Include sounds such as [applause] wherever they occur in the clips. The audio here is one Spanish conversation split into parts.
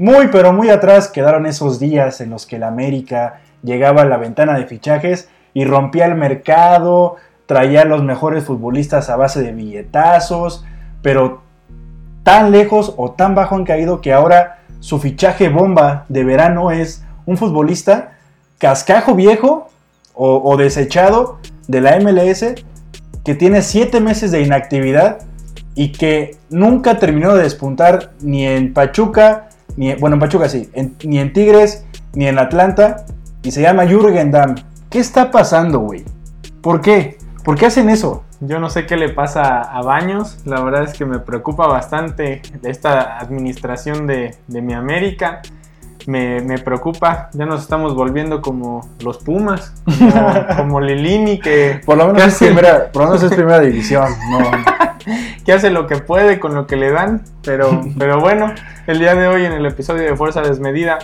Muy, pero muy atrás quedaron esos días en los que el América llegaba a la ventana de fichajes y rompía el mercado, traía a los mejores futbolistas a base de billetazos, pero tan lejos o tan bajo han caído que ahora su fichaje bomba de verano es un futbolista cascajo viejo o, desechado de la MLS que tiene siete meses de inactividad y que nunca terminó de despuntar ni en Pachuca, ni bueno, en Pachuca sí, ni en Tigres, ni en Atlanta, y se llama Jürgen Damm. ¿Qué está pasando, güey? ¿Por qué? ¿Por qué hacen eso? Yo no sé qué le pasa a Baños, la verdad es que me preocupa bastante esta administración de, de mi América me, preocupa. Ya nos estamos volviendo como los Pumas, como, [laughs] Lilini, que. Por lo menos, es primera, por lo menos es primera división. [laughs] que hace lo que puede con lo que le dan. Pero, [laughs] pero bueno, el día de hoy en el episodio de Fuerza Desmedida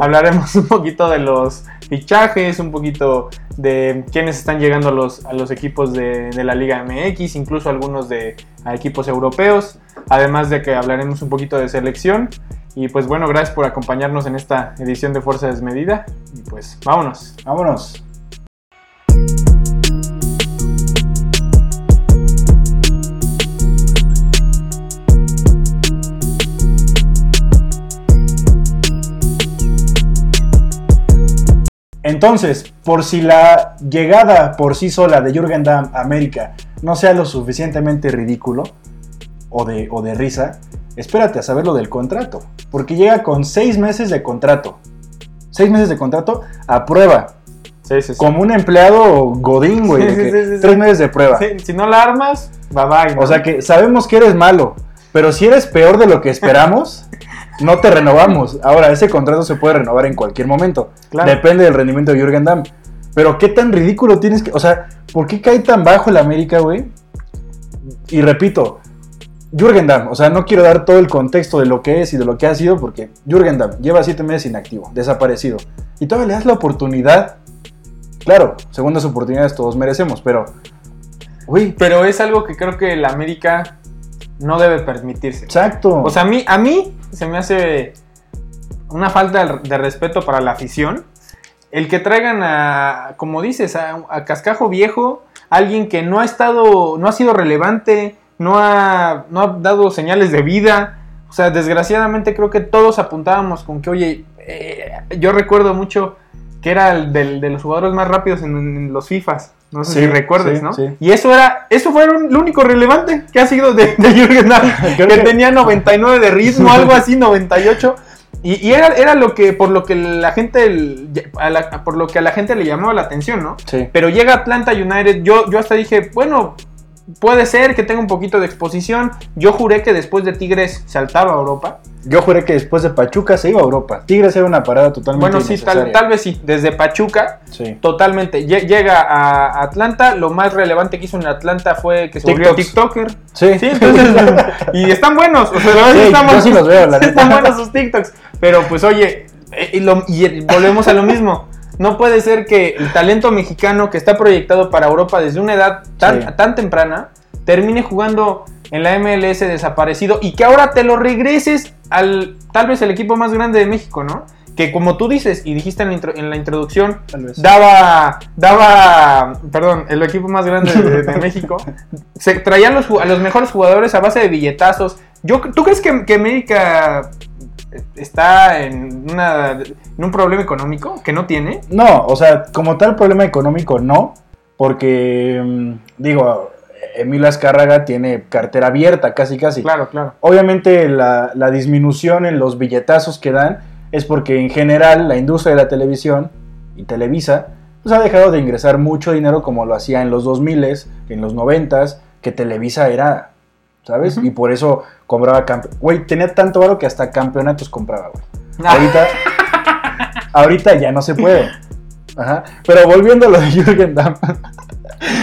hablaremos [laughs] un poquito de los fichajes, un poquito de quiénes están llegando a los, a los equipos de, de la Liga MX, incluso algunos de a equipos europeos. Además de que hablaremos un poquito de selección y pues bueno, gracias por acompañarnos en esta edición de Fuerza Desmedida. Y pues vámonos. Vámonos. Entonces, por si la llegada por sí sola de Jürgen Damm a América no sea lo suficientemente ridículo o de, o de risa, espérate a saber lo del contrato, porque llega con seis meses de contrato. Seis meses de contrato a prueba. Como un empleado godín, güey. tres meses de prueba. si no la armas, bye bye. O sea que sabemos que eres malo, pero si eres peor de lo que esperamos, [laughs] no te renovamos. Ahora, ese contrato se puede renovar en cualquier momento. Depende del rendimiento de Jürgen Damm. Pero qué tan ridículo tienes que. O sea, ¿por qué cae tan bajo el América, güey? Y repito, Jürgen Damm, o sea, no quiero dar todo el contexto de lo que es y de lo que ha sido, porque Jürgen Damm lleva siete meses inactivo, desaparecido. Y todavía le das la oportunidad. Claro, segundas oportunidades todos merecemos, pero. Uy. Pero es algo que creo que la América no debe permitirse. Exacto. O sea, a mí, a mí se me hace una falta de respeto para la afición. El que traigan a, como dices, a, a Cascajo Viejo, alguien que no ha estado, no ha sido relevante no ha, no ha dado señales de vida. O sea, desgraciadamente creo que todos apuntábamos con que, oye, eh, yo recuerdo mucho que era el de los jugadores más rápidos en, los FIFAs. No sé si recuerdes, ¿no? Y eso era, eso fue lo único relevante que ha sido de, de Jürgen [laughs] que, tenía 99 de ritmo, [laughs] algo así, 98. Y, y era, era, lo que, por lo que la gente, por lo que a la gente le llamaba la atención, ¿no? Sí. Pero llega Atlanta United, yo, yo hasta dije, bueno, Puede ser que tenga un poquito de exposición. Yo juré que después de Tigres saltaba a Europa. Yo juré que después de Pachuca se iba a Europa. Tigres era una parada totalmente Bueno, sí, tal, vez sí. Desde Pachuca, totalmente. Llega a Atlanta. Lo más relevante que hizo en Atlanta fue que se volvió TikToker. Sí. sí entonces, [laughs] y están buenos. O sea, sí, están, yo sí los veo, la [laughs] están buenos sus TikToks. Pero pues oye, eh, y, y volvemos a lo mismo. No puede ser que el talento mexicano que está proyectado para Europa desde una edad tan, tan temprana termine jugando en la MLS desaparecido y que ahora te lo regreses al tal vez el equipo más grande de México, ¿no? Que como tú dices y dijiste en la, introducción, daba, daba, perdón, el equipo más grande de, [laughs] México, se traían los, a los mejores jugadores a base de billetazos. Yo, ¿Tú crees que, que América está en, una, en un problema económico que no tiene? No, o sea, como tal problema económico no, porque mm, digo, Emilio Azcárraga tiene cartera abierta casi casi. Claro, claro. Obviamente la, disminución en los billetazos que dan es porque en general la industria de la televisión y Televisa pues ha dejado de ingresar mucho dinero como lo hacía en los 2000, en los 90, que Televisa era ¿sabes? Y por eso compraba Güey, tenía tanto varo que hasta campeonatos compraba, güey. Ah. Ahorita, ahorita ya no se puede. Ajá. Pero volviendo a lo de Jürgen Damm.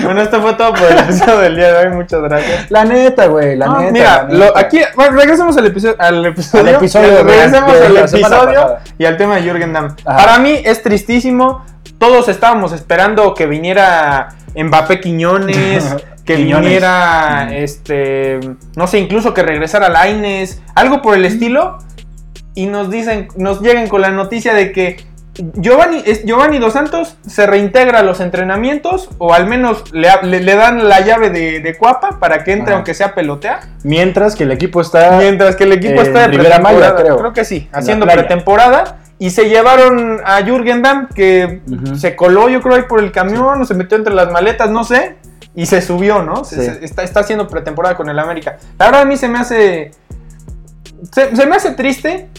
Bueno, esto fue todo por el episodio del día de hoy. Muchas gracias. La neta, güey, la neta. Mira, Lo, aquí, bueno, regresemos al episodio. Al episodio, al episodio regresemos al episodio y al tema de Jürgen Damm. Para mí es tristísimo. Todos estábamos esperando que viniera Mbappé Quiñones, [laughs] que viniera, este, no sé, incluso que regresara Laines, algo por el estilo. y nos dicen, nos lleguen con la noticia de que Giovanni, Giovanni Dos Santos se reintegra a los entrenamientos o al menos le, le- le dan la llave de, de Cuapa para que entre Ajá. aunque sea pelotear. Mientras que el equipo está. Mientras que el equipo en está de Rivera Maya, pretemporada. creo. que sí, haciendo pretemporada. Y se llevaron a Jürgen Damm, que se coló, yo creo, ahí por el camión, o se metió entre las maletas, no sé. Y se subió, ¿no? Se- Sí. se- está, está haciendo pretemporada con el América. La verdad, a mí se me hace. Se, se me hace triste,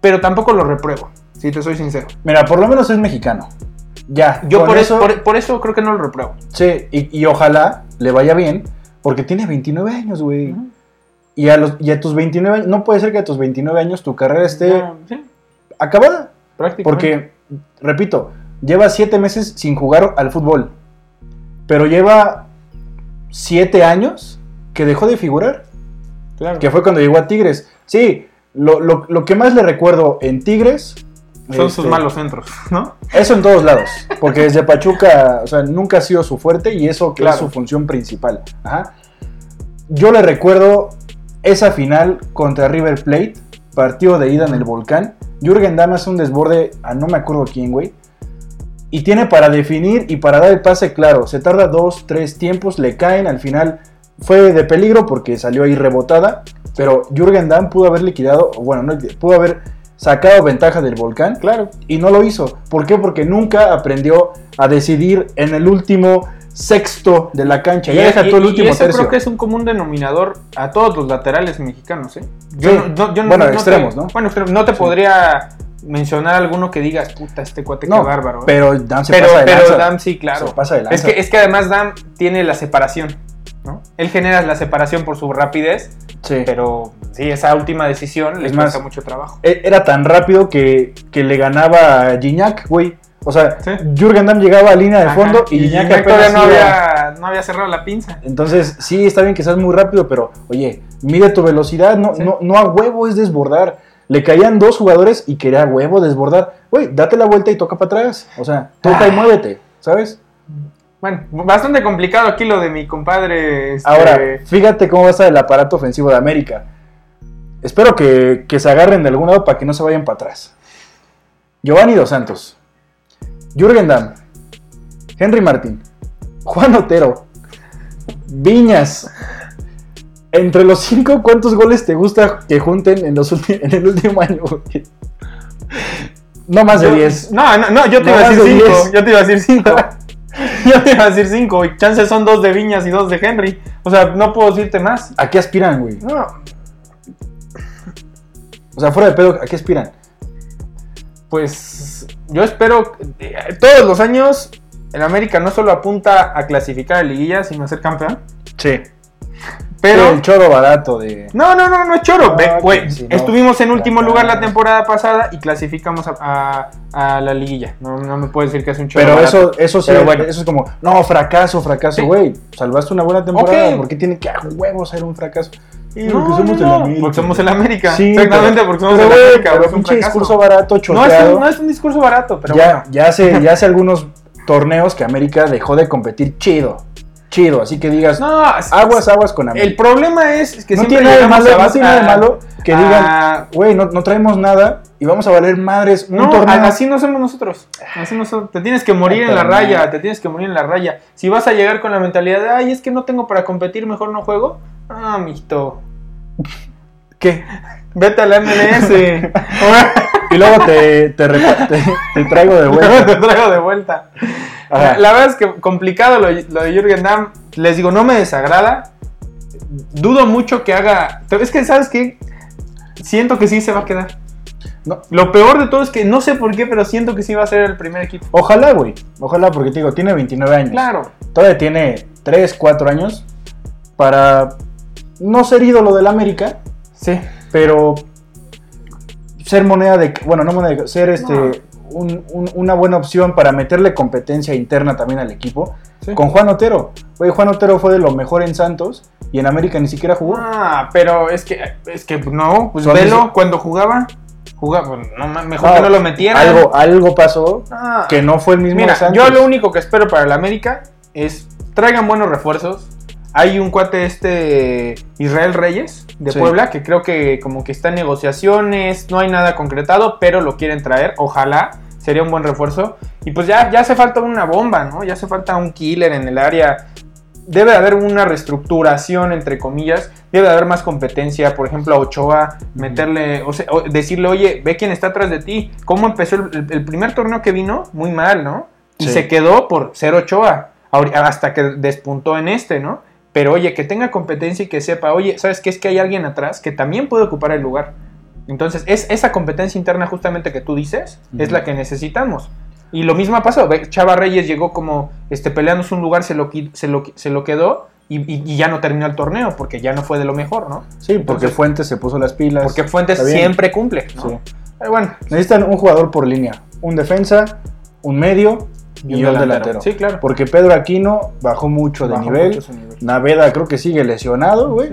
pero tampoco lo repruebo, si te soy sincero. Mira, por lo menos es mexicano. Ya. Yo por eso, por, por eso creo que no lo repruebo. Sí, y, y ojalá le vaya bien, porque tiene 29 años, güey. Y a, los, y a tus 29 años, no puede ser que a tus 29 años tu carrera esté sí, acabada. prácticamente. Porque, repito, lleva 7 meses sin jugar al fútbol. Pero lleva 7 años que dejó de figurar. Claro. Que fue cuando llegó a Tigres. Sí, lo, lo- lo que más le recuerdo en Tigres. Son sus este, malos centros, ¿no? Eso en todos lados. Porque desde Pachuca, o sea, nunca ha sido su fuerte y eso que Claro. es su función principal. Ajá. Yo le recuerdo esa final contra River Plate, partido de ida en el volcán. Jürgen Damm hace un desborde a no me acuerdo quién, güey. Y tiene para definir y para dar el pase claro. Se tarda dos, tres tiempos, le caen. Al final fue de peligro porque salió ahí rebotada. Pero Jürgen Damm pudo haber liquidado, o bueno, no, pudo haber sacado ventaja del volcán Claro. y no lo hizo. ¿Por qué? Porque nunca aprendió a decidir en el último sexto de la cancha. Ya deja todo el último y eso tercio. creo que es un común denominador a todos los laterales mexicanos, ¿eh? Sí. Bueno, extremos, te- ¿no? Bueno, extremos. No te Sí. podría mencionar alguno que digas, puta, este cuate No, qué bárbaro. ¿eh?". pero Dam se pero, pasa de pero lanza. Dam sí, claro. Se pasa de Es que, es que además Dam tiene la separación, ¿no? Él genera la separación por su rapidez, Sí. pero sí, esa última decisión le cuesta mucho trabajo. E- Era tan rápido que, que le ganaba a Gignac, güey. O sea, Sí. Jürgen Damm llegaba a línea de Ajá, fondo y, y Gignac todavía no había, no había cerrado la pinza. Entonces, sí, está bien que seas muy rápido, pero oye, mide tu velocidad, no, Sí. no, no a huevo es desbordar. Le caían dos jugadores y quería huevo desbordar. Güey, date la vuelta y toca para atrás. O sea, toca y Ah. muévete, ¿sabes? Bueno, bastante complicado aquí lo de mi compadre. este, Ahora, fíjate cómo va a estar el aparato ofensivo de América. Espero que, que se agarren de algún lado para que no se vayan para atrás. Giovanni Dos Santos, Jürgen Damm, Henry Martín, Juan Otero, Viñas. Entre los cinco, ¿cuántos goles te gusta que junten en, los ulti- en el último año? güey? No más de yo- 10. No, no, no, yo te No iba a decir de 5. 10. Yo te iba a decir 5. [laughs] yo te iba a decir 5. Y chances son dos de Viñas y dos de Henry. O sea, no puedo decirte más. ¿A qué aspiran, güey? No, O sea, fuera de pedo, ¿a qué aspiran? pues yo espero. eh, Todos los años, el América no solo apunta a clasificar a liguilla, sino a ser campeón. Sí. Pero. el choro barato de. No, no, no, no es choro. Ah, Ve, que güey, si no, estuvimos en último lugar la temporada pasada y clasificamos a, a- a la liguilla. No, no me puedes decir que es un choro. Pero barato. eso, eso sí, Pero bueno. eso es como, no, fracaso, fracaso, Sí. güey. Salvaste una buena temporada, Ok. ¿por qué tiene que a huevos ser un fracaso? Sí, No, porque somos no, el América. porque somos el América. Sí, Exactamente, porque somos pero, el América. pero es un fracaso. discurso barato, No es, choteado. un, no es un discurso barato, pero ya, bueno. ya, hace, ya hace [laughs] algunos torneos que América dejó de competir chido. Chido, así que digas, No, aguas, aguas con América. El problema es que no siempre tiene nada de llegamos malo, a no base- tiene nada de malo que a- digan, güey, no, no traemos nada y vamos a valer madres un No, torneo. así no somos nosotros. Así no somos. Te tienes que morir en la raya. Te tienes que morir en la raya. Si vas a llegar con la mentalidad de, ay, es que no tengo para competir, mejor no juego. Ah, misto. ¿Qué? Vete a la MLS. Y luego te, te- te traigo de [laughs] vuelta. Te traigo de vuelta. La verdad es que complicado lo, lo de Jürgen Damm. Les digo, no me desagrada. Dudo mucho que haga. Es que, ¿sabes qué? Siento que sí se va a quedar. No. Lo peor de todo es que no sé por qué, pero siento que sí va a ser el primer equipo. Ojalá, güey. Ojalá, porque te digo, tiene 29 años. Claro. Todavía tiene 3, 4 años para no ser ídolo del América, Sí. pero ser moneda de. Bueno, no moneda de. Ser este. No. Un- un- una buena opción para meterle competencia interna también al equipo. Sí. Con Juan Otero. Güey, Juan Otero fue de lo mejor en Santos y en América ni siquiera jugó. Ah, pero es que, es que no, pues velo cuando jugaba. Jugaba, no, ma- mejor No, que no lo metieran. Algo, algo pasó Ah. que no fue el mismo de Mira, Santos. yo lo único que espero para el América es traigan buenos refuerzos, Hay un cuate este Israel Reyes de Sí. Puebla que creo que como que está en negociaciones, no hay nada concretado, pero lo quieren traer, ojalá, sería un buen refuerzo. Y pues ya, ya hace falta una bomba, ¿no? Ya hace falta un killer en el área. Debe de haber una reestructuración, entre comillas. Debe de haber más competencia. Por ejemplo, a Ochoa, meterle, o sea, decirle, oye, ve quién está atrás de ti. ¿Cómo empezó el, primer torneo que vino? Muy mal, ¿no? Y Sí. se quedó por ser Ochoa. Hasta que despuntó en este, ¿no? Pero oye, que tenga competencia y que sepa, oye, ¿sabes qué? Es que hay alguien atrás que también puede ocupar el lugar. Entonces, es esa competencia interna justamente que tú dices, es la que necesitamos. Y lo mismo ha pasado. Chava Reyes llegó como este, peleándose un lugar, se lo, se lo, se lo quedó y, ya no terminó el torneo porque ya no fue de lo mejor, ¿no? Sí, porque Entonces- Fuentes se puso las pilas. Porque Fuentes siempre cumple, ¿no? Sí. Pero bueno, Necesitan un jugador por línea. Un defensa, un medio y, un delantero. Sí, claro. Porque Pedro Aquino bajó mucho de Bajó nivel. mucho su nivel. Naveda creo que sigue lesionado, güey.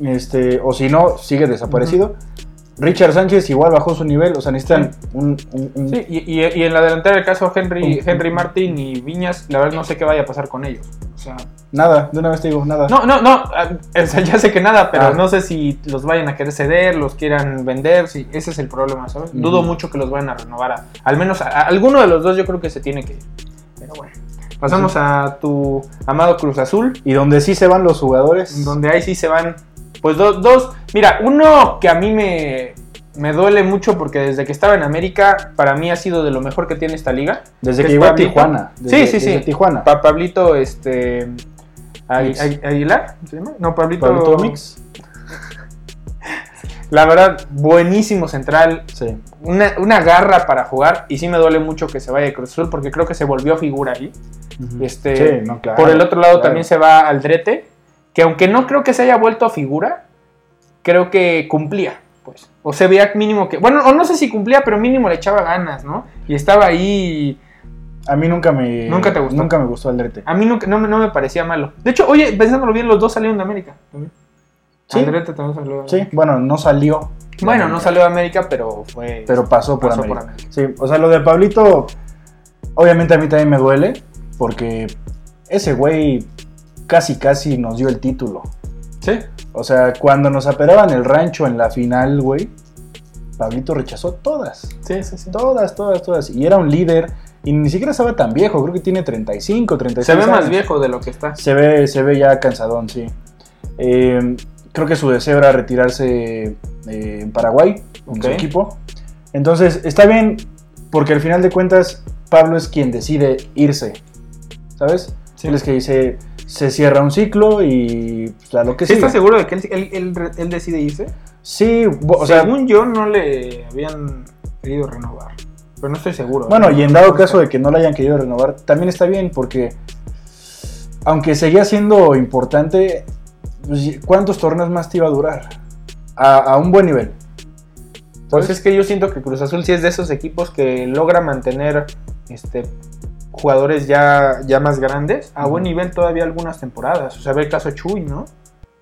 Este, o si no, sigue desaparecido. Richard Sánchez igual bajó su nivel. O sea, necesitan un, un- un- Sí, y, y- y en la delantera el caso Henry, Henry Martin y Viñas, la verdad no sé qué vaya a pasar con ellos. O sea, nada. De una vez te digo, nada. no, no, no, ah, o sea, ya sé que nada, pero Ah. no sé si los vayan a querer ceder, los quieran vender, si ese es el problema, ¿sabes? Dudo mucho que los vayan a renovar. a- al menos a, a alguno de los dos yo creo que se tiene que ir. Pero bueno. Pasamos a tu amado Cruz Azul. Y donde sí se van los jugadores. donde ahí sí se van, pues do- dos. Mira, uno que a mí me, me duele mucho porque desde que estaba en América, para mí ha sido de lo mejor que tiene esta liga. Desde ¿Es que llegó a? Tijuana. Sí, sí, sí. desde Tijuana. Pa- Pablito, este. Aguilar, ¿se llama? No, Pablito. Pablito Mix. [laughs] La verdad, buenísimo central. Sí. Una, una garra para jugar. Y sí me duele mucho que se vaya de Cruz Azul porque creo que se volvió figura ahí. Este, Sí, no, claro, por el otro lado claro. también se va Aldrete, que aunque no creo que se haya vuelto a figura, creo que cumplía, pues. O se veía mínimo que, bueno, o no sé si cumplía, pero mínimo le echaba ganas, ¿no? Y estaba ahí, A mí nunca me. ¿Nunca te gustó? Nunca me gustó Aldrete. a mí nunca, no, me- no me parecía malo. De hecho, oye, pensándolo bien, los dos salieron de América. también. Sí. Aldrete también salió de Sí, América. bueno, no salió. Bueno, no salió de América, pero fue... Pero pasó por pasó América. por América. Sí, o sea, lo de Pablito, obviamente a mí también me duele, porque ese güey casi, casi nos dio el título. Sí. O sea, cuando nos aperaban el rancho en la final, güey, Pablito rechazó todas. Sí, sí, sí. Todas, todas, todas. Y era un líder, y ni siquiera estaba tan viejo, creo que tiene 35, 36 Se ve más viejo de lo que está. Se ve, se ve ya cansadón, sí. Eh, creo que su deseo era retirarse eh, en Paraguay, en su equipo. Entonces, está bien, porque al final de cuentas, Pablo es quien decide irse. ¿Sabes? Sí. Él es que dice, se cierra un ciclo y pues, a lo que ¿Sí sigue. estás seguro de que él, él- él- él decide irse? Sí, o sea, Según yo, no le habían querido renovar. Pero no estoy seguro. Bueno, y en dado caso de que no la hayan querido renovar, también está bien porque aunque seguía siendo importante, pues, ¿cuántos torneos más te iba a durar? A, a un buen nivel. Pues ¿Sabes? es que yo siento que Cruz Azul sí es de esos equipos que logra mantener este jugadores ya, ya más grandes a buen nivel todavía algunas temporadas. O sea, ve el caso Chuy, ¿no?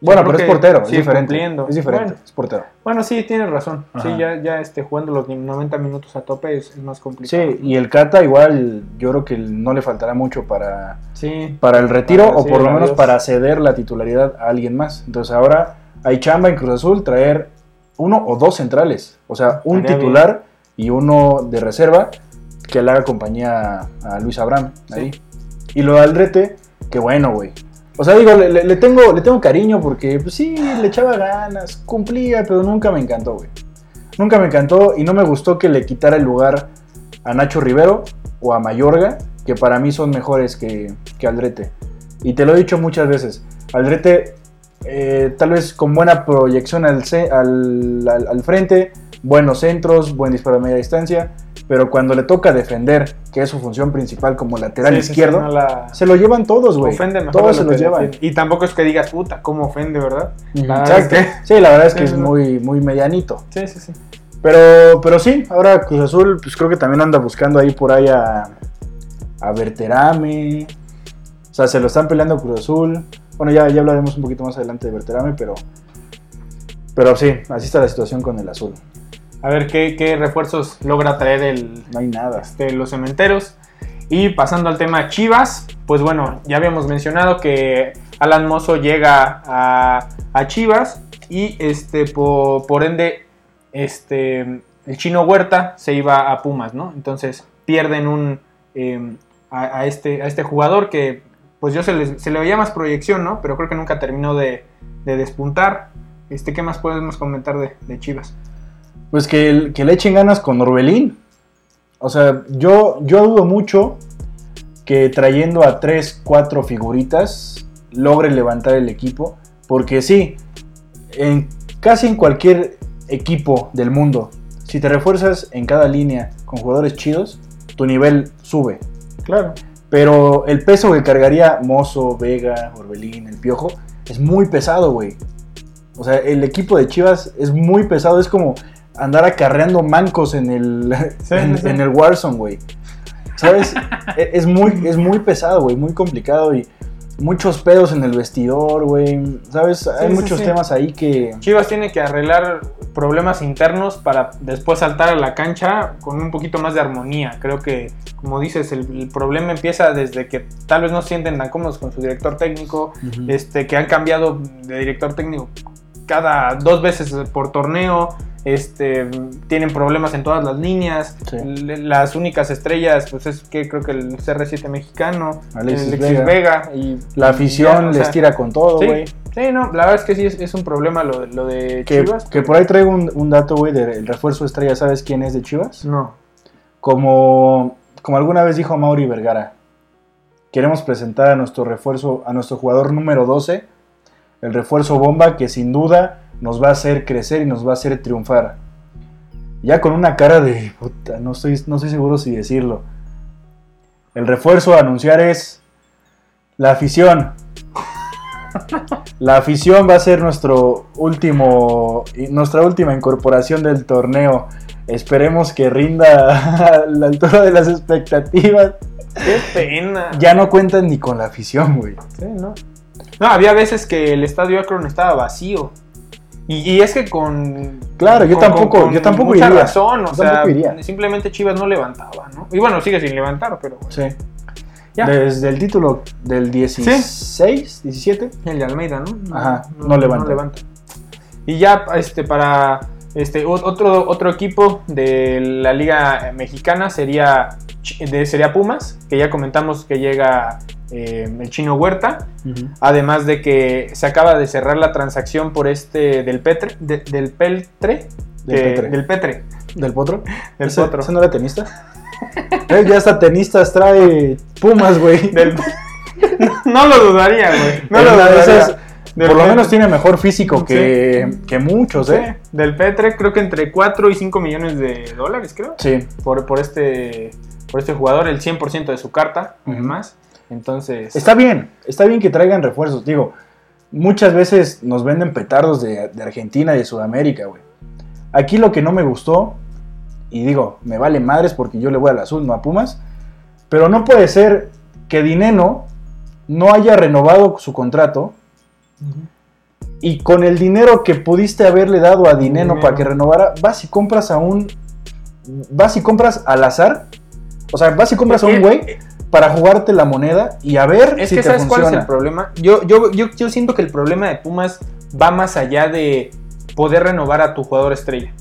Bueno, pero es portero, es diferente. cumpliendo. Es diferente, Bueno. es portero. Bueno, sí, tienes razón. Sí, ya, ya este, jugando los 90 minutos a tope es, es más complicado. Sí, y el Cata igual yo creo que no le faltará mucho para, Sí, para el retiro Para o por lo menos para ceder la titularidad a alguien más. Entonces ahora hay chamba en Cruz Azul traer uno o dos centrales, o sea, un Estaría titular y uno de reserva que le haga compañía a Luis Abraham ahí. Y lo de Aldrete, que bueno, güey. O sea, digo, le, tengo, le tengo cariño porque, pues sí, le echaba ganas, cumplía, pero nunca me encantó, güey. Nunca me encantó y no me gustó que le quitara el lugar a Nacho Rivero o a Mayorga, que para mí son mejores que, que Aldrete. Y te lo he dicho muchas veces. Aldrete, eh, tal vez con buena proyección al, al- al frente, buenos centros, buen disparo a media distancia, pero cuando le toca defender, que es su función principal como lateral Sí, sí, sí, izquierdo, no la- se lo llevan todos, güey. Todos se lo llevan. Y tampoco es que digas, puta, cómo ofende, ¿verdad? La es Exacto. que- Sí, la verdad es que es muy, muy medianito. Sí, sí, sí. Pero, pero sí, ahora Cruz Azul, pues creo que también anda buscando ahí por ahí a, a Berterame. O sea, se lo están peleando Cruz Azul. Bueno, ya, ya hablaremos un poquito más adelante de Berterame, pero. Pero sí, así está la situación con el azul. A ver qué, qué refuerzos logra traer el, No hay nada. este, los cementeros. Y pasando al tema Chivas, pues bueno, ya habíamos mencionado que Alan Mozo llega a, a Chivas y este por, por ende este el chino Huerta se iba a Pumas, ¿no? Entonces pierden un eh, a, a este, a este jugador que pues yo se le, se le veía más proyección, ¿no? Pero creo que nunca terminó de, de despuntar. Este, ¿Qué más podemos comentar de, de Chivas? Pues que, le echen ganas con Orbelín. O sea, yo, yo dudo mucho que trayendo a 3, 4 figuritas logre levantar el equipo. Porque sí, en, casi en cualquier equipo del mundo, si te refuerzas en cada línea con jugadores chidos, tu nivel sube. Claro. Pero el peso que cargaría Mozo, Vega, Orbelín, el Piojo, es muy pesado, güey. O sea, el equipo de Chivas es muy pesado. Es como andar acarreando mancos en el, Sí, en, sí, sí. en el Warzone, güey. ¿Sabes? [laughs] E- es, muy, es muy pesado, güey. Muy complicado y muchos pedos en el vestidor, güey. ¿Sabes? Hay muchos temas ahí que... Chivas tiene que arreglar problemas internos para después saltar a la cancha con un poquito más de armonía. Creo que, como dices, el, el problema empieza desde que tal vez no se sienten tan cómodos con su director técnico, este, que han cambiado de director técnico cada dos veces por torneo, este, tienen problemas en todas las líneas, Sí. Las únicas estrellas, pues es que creo que el CR7 mexicano, Alexis el Vega. Vega y La afición ya, les sea, tira con todo, güey. sí, no, la verdad es que sí es, es un problema lo, de- lo de Que, Chivas. que por ahí traigo un, un dato, güey, del refuerzo estrella. ¿Sabes quién es de Chivas? No. Como, como alguna vez dijo Mauri Vergara, queremos presentar a nuestro refuerzo, a nuestro jugador número 12, el refuerzo bomba que sin duda nos va a hacer crecer y nos va a hacer triunfar. Ya con una cara de puta, no estoy, no estoy seguro si decirlo. El refuerzo a anunciar es la afición. La afición va a ser nuestro último, nuestra última incorporación del torneo. Esperemos que rinda a [laughs] la altura de las expectativas. Qué pena. Ya no cuentan ni con la afición, güey. Sí, no. No, había veces que el estadio Akron estaba vacío. Y, y es que con. Claro, yo con- tampoco- con yo tampoco mucha iría. razón, o Yo sea, simplemente Chivas no levantaba, ¿no? Y bueno, sigue sin levantar, pero. Sí. Ya. Desde el título del 16, 17. El de Almeida, ¿no? Ajá, no levanta. Y ya, este, para este otro, otro equipo de la Liga Mexicana sería, sería Pumas, que ya comentamos que llega eh, el chino Huerta. Además de que se acaba de cerrar la transacción por este del Petre, de- del Peltre, Del Petre. del Petre, ¿Del potro? [laughs] del ¿Ese, Potro. ese no era tenista? [laughs] Eh, ya hasta tenistas trae Pumas, güey. [laughs] Del- no lo dudaría, güey. No lo dudaría. esas, por lo menos tiene mejor físico que, que muchos, Sí, ¿eh? del Petre creo que entre 4 y 5 millones de dólares, creo. Sí. Por, por este por este jugador, el 100% de su carta, además. Entonces, Está bien, está bien que traigan refuerzos. Digo, muchas veces nos venden petardos de, de Argentina y de Sudamérica, güey. Aquí lo que no me gustó, y digo, me vale madres porque yo le voy al azul, no a Pumas, pero no puede ser que Dineno no haya renovado su contrato y con el dinero que pudiste haberle dado a Dineno para que renovara, vas y compras a un. Vas y compras al azar. O sea, vas y compras a un güey para jugarte la moneda y a ver Es si que te ¿sabes cuál es el problema? Yo, yo, yo, yo siento que el problema de Pumas va más allá de poder renovar a tu jugador estrella.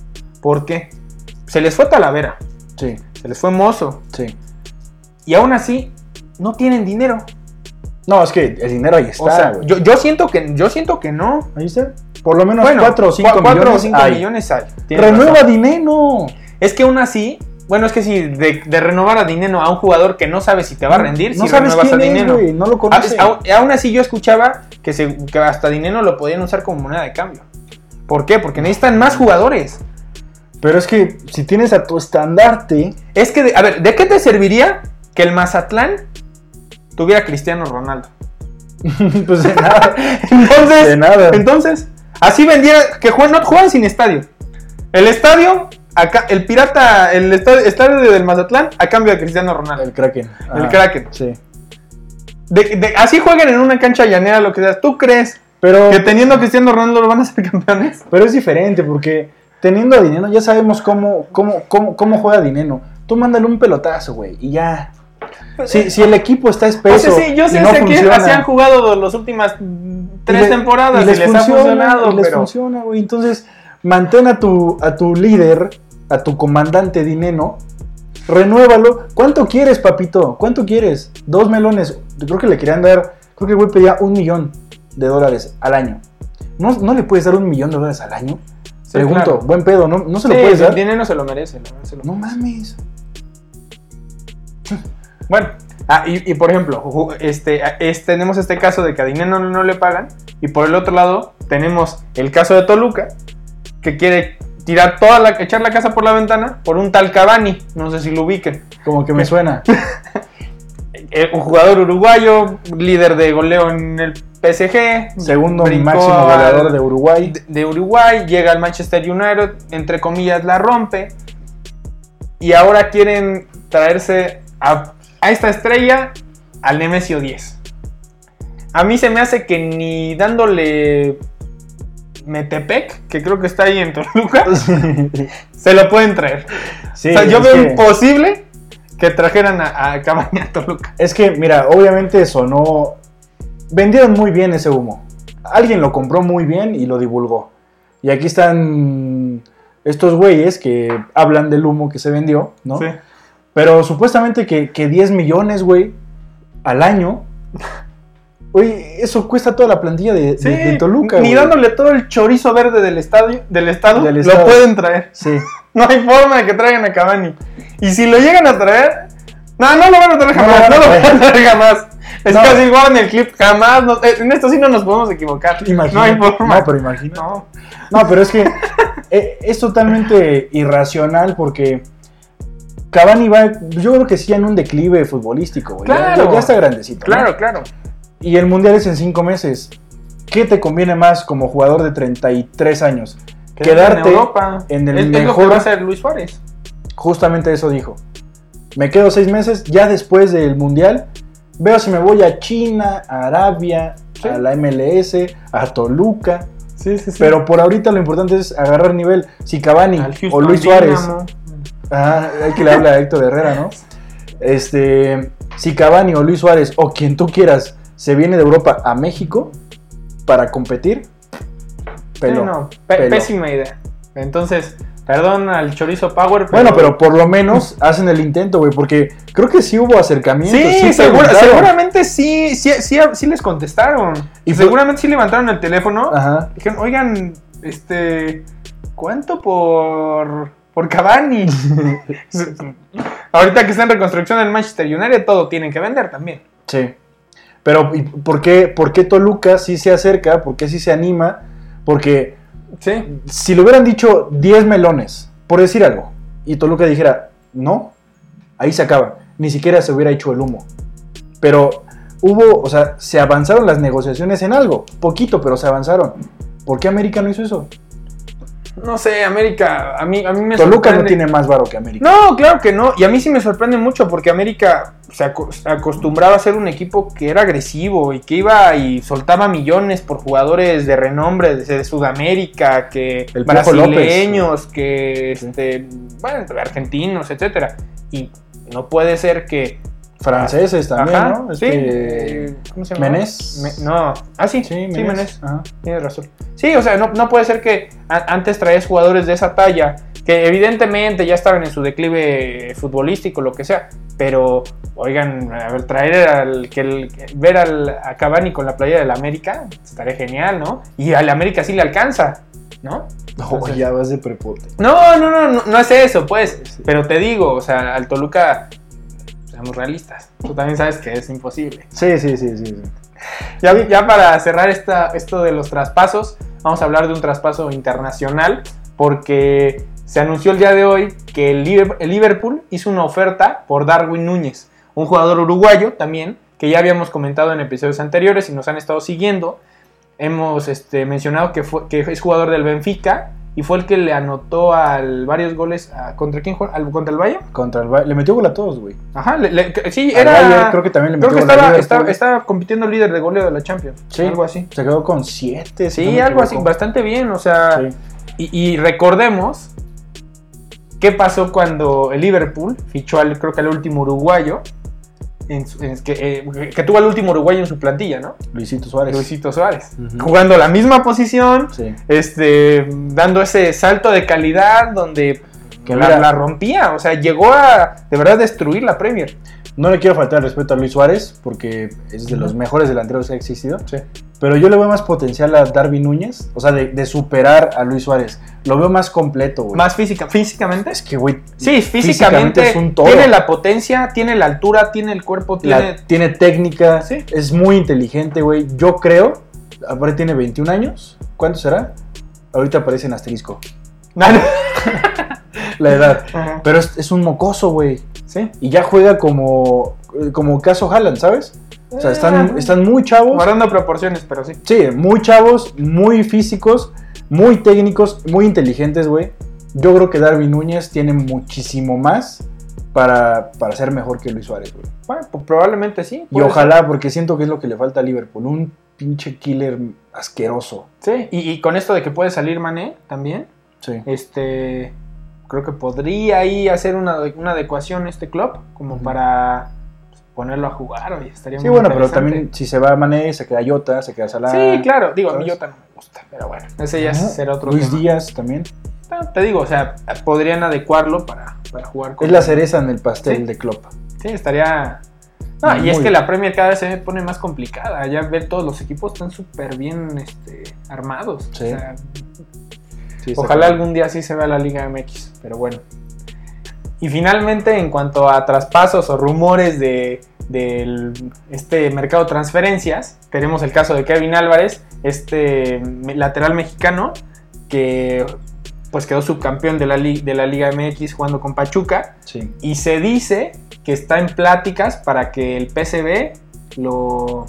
¿Por qué? Se les fue Talavera, Sí, se les fue Mozo, sí. y aún así no tienen dinero. No, es que el dinero ahí está, o sea, güey. yo, yo siento que yo siento que no. Ahí está. Por lo menos Bueno, 4 o 5 cua- cuatro millones. o hay. millones hay. Tienes Renueva razón. dinero. Es que aún así, bueno, es que si de, de renovar a dinero a un jugador que no sabe si te va a rendir, No si sabes renuevas quién a es, dinero. güey. No lo conoces. es- aún, así yo escuchaba que, se, que hasta dinero lo podían usar como moneda de cambio. ¿Por qué? Porque necesitan más jugadores. Pero es que si tienes a tu estandarte. Es que, de- a ver, ¿de qué te serviría que el Mazatlán tuviera a Cristiano Ronaldo? [laughs] pues de nada. [laughs] Entonces, De nada. entonces, así vendiera, que juegan, no juegan sin estadio. El estadio, acá, el pirata, el estadio, estadio del Mazatlán a cambio de Cristiano Ronaldo. El Kraken. El Ajá. Kraken. Sí. De- de- así jueguen en una cancha llanera, lo que sea. ¿Tú crees Pero, que teniendo a Cristiano Ronaldo lo van a ser [laughs] campeones? pero es diferente porque teniendo a dinero ya sabemos cómo, cómo, cómo, cómo juega dinero. Tú mándale un pelotazo, güey, y ya. Si, si el equipo está espeso sé, sí, yo sé no que funciona, así han jugado las últimas tres y le- temporadas y les, ha funciona, funcionado, y les pero funciona, güey. Entonces, mantén a tu, a tu líder, a tu comandante Dineno, renuévalo. ¿Cuánto quieres, papito? ¿Cuánto quieres? Dos melones. Yo creo que le querían dar, creo que el güey pedía un millón de dólares al año. ¿No, no le puedes dar un millón de dólares al año? Sí, Pregunto, claro. buen pedo, ¿no, no se lo puedes el dar? dinero se lo merece. verdad, se lo No merece. mames. [laughs] Bueno, ah, y, y por ejemplo, este, es- tenemos este caso de que a Dinero no, no le pagan. Y por el otro lado, tenemos el caso de Toluca, que quiere tirar toda la, echar la casa por la ventana por un tal Cavani. No sé si lo ubiquen. Como que me [laughs] suena. Eh, un jugador uruguayo, líder de goleo en el PSG. Segundo máximo goleador de Uruguay. de, de Uruguay, llega al Manchester United, entre comillas la rompe. Y ahora quieren traerse a, a esta estrella al Nemesio 10. A mí se me hace que ni dándole Metepec, que creo que está ahí en Toluca, [laughs] se lo pueden traer. Sí, o sea, yo veo que- imposible que trajeran a, a Cavani a Toluca. Es que, mira, obviamente sonó. Vendieron muy bien ese humo. Alguien lo compró muy bien y lo divulgó. Y aquí están estos güeyes que hablan del humo que se vendió, ¿no? Sí. Pero supuestamente que, que 10 millones, güey, al año. Oye, eso cuesta toda la plantilla de, de- Sí, de Toluca. ni dándole todo el chorizo verde del estadio, del estado, Del lo pueden traer. Sí. [laughs] No hay forma de que traigan a Cavani. Y si lo llegan a traer. No, no lo van a traer No jamás. No lo van a traer. jamás. Es casi igual en el clip. Jamás. no- eh, en esto sí no nos podemos equivocar. Imagina. No hay forma. No, pero imagina. No. No, pero es que eh, es totalmente irracional porque Cavani va, yo creo que sí en un declive futbolístico, Claro. Ya, ya está grandecito. Claro, claro. Y el mundial es en cinco meses. ¿Qué te conviene más como jugador de 33 años? Quedarte en Europa. en el es, es lo que mejor- va a hacer Luis Suárez. Justamente eso dijo. Me quedo seis meses, ya después del mundial, veo si me voy a China, a Arabia, Sí. a la MLS, a Toluca. Sí, sí, sí. Pero por ahorita lo importante es agarrar nivel. Si Cavani o Luis Suárez hay que le habla a Héctor Herrera, ¿no? [laughs] Este, si Cavani o Luis Suárez o quien tú quieras se viene de Europa a México para competir, peló. No, peló. pésima idea. Entonces, perdón al Chorizo Power. Bueno, pero por lo menos [laughs] hacen el intento, güey, porque creo que sí hubo acercamientos. Sí, segura- seguramente sí, sí, sí, sí les contestaron. Y seguramente sí levantaron el teléfono. Ajá. Dijeron, oigan, este, ¿cuánto por, por Cavani? [laughs] Ahorita que está en reconstrucción en Manchester United, todo tienen que vender también. Sí. Pero ¿y ¿por qué, por qué Toluca sí se acerca? ¿Por qué sí se anima? Porque Sí. si le hubieran dicho 10 melones, por decir algo, y Toluca dijera, no, ahí se acaba. Ni siquiera se hubiera hecho el humo. Pero hubo, o sea, se avanzaron las negociaciones en algo, poquito, pero se avanzaron. ¿Por qué América no hizo eso? No sé, América, a mí, a mí me Toluca no sorprende- tiene más varo que América. No, claro que no. Y a mí sí me sorprende mucho porque América se aco- se acostumbraba a ser un equipo que era agresivo y que iba y soltaba millones por jugadores de renombre de, de Sudamérica, que El brasileños, que este, bueno, argentinos, etcétera. Y no puede ser que Franceses también, Ajá, ¿no? sí, Este, eh, ¿Cómo se llama? Menés. Me- no. Ah, sí. Sí, Sí, Menés. Menés. Ajá. Tienes razón. Sí, o sea, no, no puede ser que antes traías jugadores de esa talla, que evidentemente ya estaban en su declive futbolístico, lo que sea, pero, oigan, a ver, traer al, que el- ver al, a Cavani con la playa del América, estaría genial, ¿no? Y al América sí le alcanza, ¿no? No, Entonces- ya vas de prepote. No, no, no, no, no es eso, pues, pero te digo, o sea, al Toluca, seamos realistas, tú también sabes que es imposible. Sí, sí, sí, sí. sí. Ya, ya para cerrar esta, esto de los traspasos, vamos a hablar de un traspaso internacional porque se anunció el día de hoy que el Liverpool hizo una oferta por Darwin Núñez, un jugador uruguayo también, que ya habíamos comentado en episodios anteriores y nos han estado siguiendo. Hemos este, mencionado que, fue, que es jugador del Benfica y fue el que le anotó al varios goles a- contra quién jugó? ¿Al- contra el Bayern. Contra el Bayern. Le metió gol a todos, güey. Ajá, le- le- sí, Al era Bayern creo que también le creo metió que gol estaba, estaba, estaba compitiendo líder de goleo de la Champions. Sí. Algo así. Se quedó con 7. Sí, algo así, bastante bien, o sea, y, y recordemos qué pasó cuando el Liverpool fichó al, creo que al último uruguayo, en su- en- que, eh, que tuvo al último uruguayo en su plantilla, ¿no? Luisito Suárez. Luisito Suárez. Jugando la misma posición, Sí. este, dando ese salto de calidad donde Que la, la rompía, o sea, llegó a de verdad destruir la Premier. No le quiero faltar el respeto a Luis Suárez porque es de los mejores delanteros que ha existido. Sí. Pero yo le veo más potencial a Darwin Núñez, o sea, de, de superar a Luis Suárez. Lo veo más completo, güey. Más física, físicamente. Es que, güey. Sí, físicamente, es un toro. tiene la potencia, tiene la altura, tiene el cuerpo, La- tiene... tiene técnica, Sí. es muy inteligente, güey. Yo creo, aparte tiene 21 años. ¿Cuánto será? Ahorita aparece en asterisco. [laughs] [laughs] La edad. [laughs] Ajá. Pero es, es un mocoso, güey. Sí. Y ya juega como, como caso Haaland, ¿sabes? O sea, están, Eh. están muy chavos. Guardando proporciones, pero sí. Sí, muy chavos, muy físicos, muy técnicos, muy inteligentes, güey. Yo creo que Darwin Núñez tiene muchísimo más para, para ser mejor que Luis Suárez, güey. Bueno, pues probablemente sí. Y ojalá, porque siento que es lo que le falta a Liverpool, un pinche killer asqueroso. Sí, y, y con esto de que puede salir Mané también, Sí. este creo que podría ahí hacer una, una adecuación este club como para pues, ponerlo a jugar, oye, estaría Sí, muy bueno, pero también si se va Mané, se queda Jota, se queda Salah. Sí, claro, digo, a mí. Jota no me gusta, pero bueno, ese ya será otro Luis tema. Díaz también. Ah, Te digo, o sea, podrían adecuarlo para, para jugar con Es la cereza en el pastel Sí. de Klopp. Sí, estaría. No, y es que la Premier cada vez se pone más complicada. Ya ver todos los equipos están súper bien este, armados. Sí. O sea, Sí, ojalá algún día sí se vea la Liga MX, pero bueno. Y finalmente, en cuanto a traspasos o rumores de del este mercado de transferencias, tenemos el caso de Kevin Álvarez, este lateral mexicano, que pues quedó subcampeón de la, de la Liga MX jugando con Pachuca. Sí. Y se dice que está en pláticas para que el PCB lo,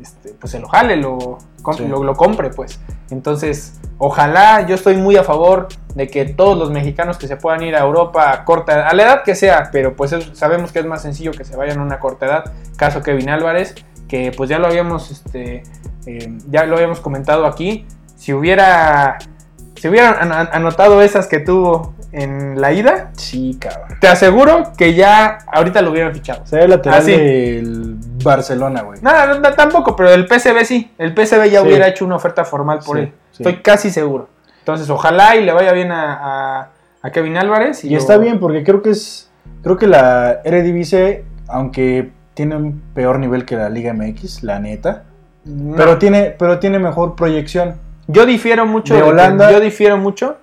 este, pues se lo jale, lo, Sí. lo, lo compre, pues. Entonces, ojalá, yo estoy muy a favor de que todos los mexicanos que se puedan ir a Europa a corta a la edad que sea, pero pues es- sabemos que es más sencillo que se vayan a una corta edad. Caso Kevin Álvarez, que pues ya lo habíamos, este, eh, ya lo habíamos comentado aquí. Si hubiera, si hubieran an- anotado esas que tuvo en la ida, Sí, cabrón. te aseguro que ya ahorita lo hubieran fichado. Sería el lateral Ah, sí. del Barcelona, güey. No, no, no, tampoco, pero el PSV sí. El PSV ya Sí. hubiera hecho una oferta formal por Sí, él. sí. Estoy casi seguro. Entonces, ojalá y le vaya bien a, a- a Kevin Álvarez. Y lo- está bien porque creo que es creo que la Eredivisie, aunque tiene un peor nivel que la Liga MX, la neta, No. pero tiene pero tiene mejor proyección. yo difiero mucho de Holanda- yo difiero mucho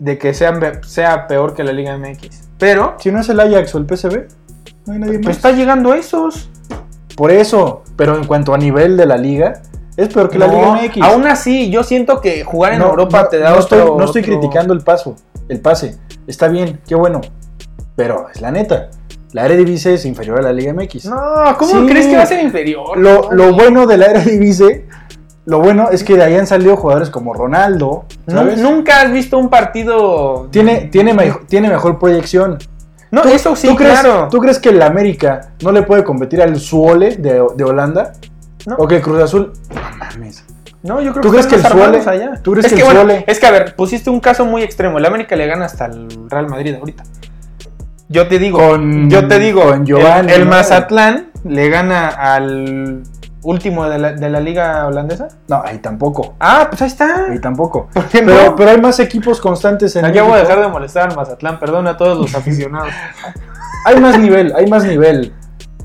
de que sea, sea peor que la Liga MX. Pero Si no es el Ajax o el PSV, no hay nadie pues está llegando esos. Por eso, pero en cuanto a nivel de la liga, es peor que la Liga MX. Aún así, yo siento que jugar en No, Europa no, te da no otro- estoy, no estoy otro- criticando el paso, el pase. Está bien, qué bueno. Pero es la neta. La Eredivisie es inferior a la Liga MX. No, ¿cómo Sí. crees que va a ser inferior? Lo, lo bueno de la Eredivisie, lo bueno es que de ahí han salido jugadores como Ronaldo. Nunca has visto un partido. Tiene, tiene, tiene mejor proyección. No, ¿Tú- eso sí, ¿tú crees, claro. ¿Tú crees que el América no le puede competir al Suole de, de Holanda? No. ¿O que el Cruz Azul? No mames. No, yo creo ¿Tú que crees que el Suole- allá. tú crees es que que, el bueno, Suole- es que a ver, pusiste un caso muy extremo. El América le gana hasta el Real Madrid ahorita. Yo te digo, Con- yo te digo, con Giovanni, el, el ¿no? Mazatlán le gana al último de la, de la liga holandesa. No, ahí tampoco. Ah, pues ahí está. Ahí tampoco. [laughs] ¿Por qué Pero, no? pero hay más equipos constantes en Ah, ya voy a dejar de molestar al Mazatlán, perdón a todos los [laughs] aficionados. Hay más nivel, hay más nivel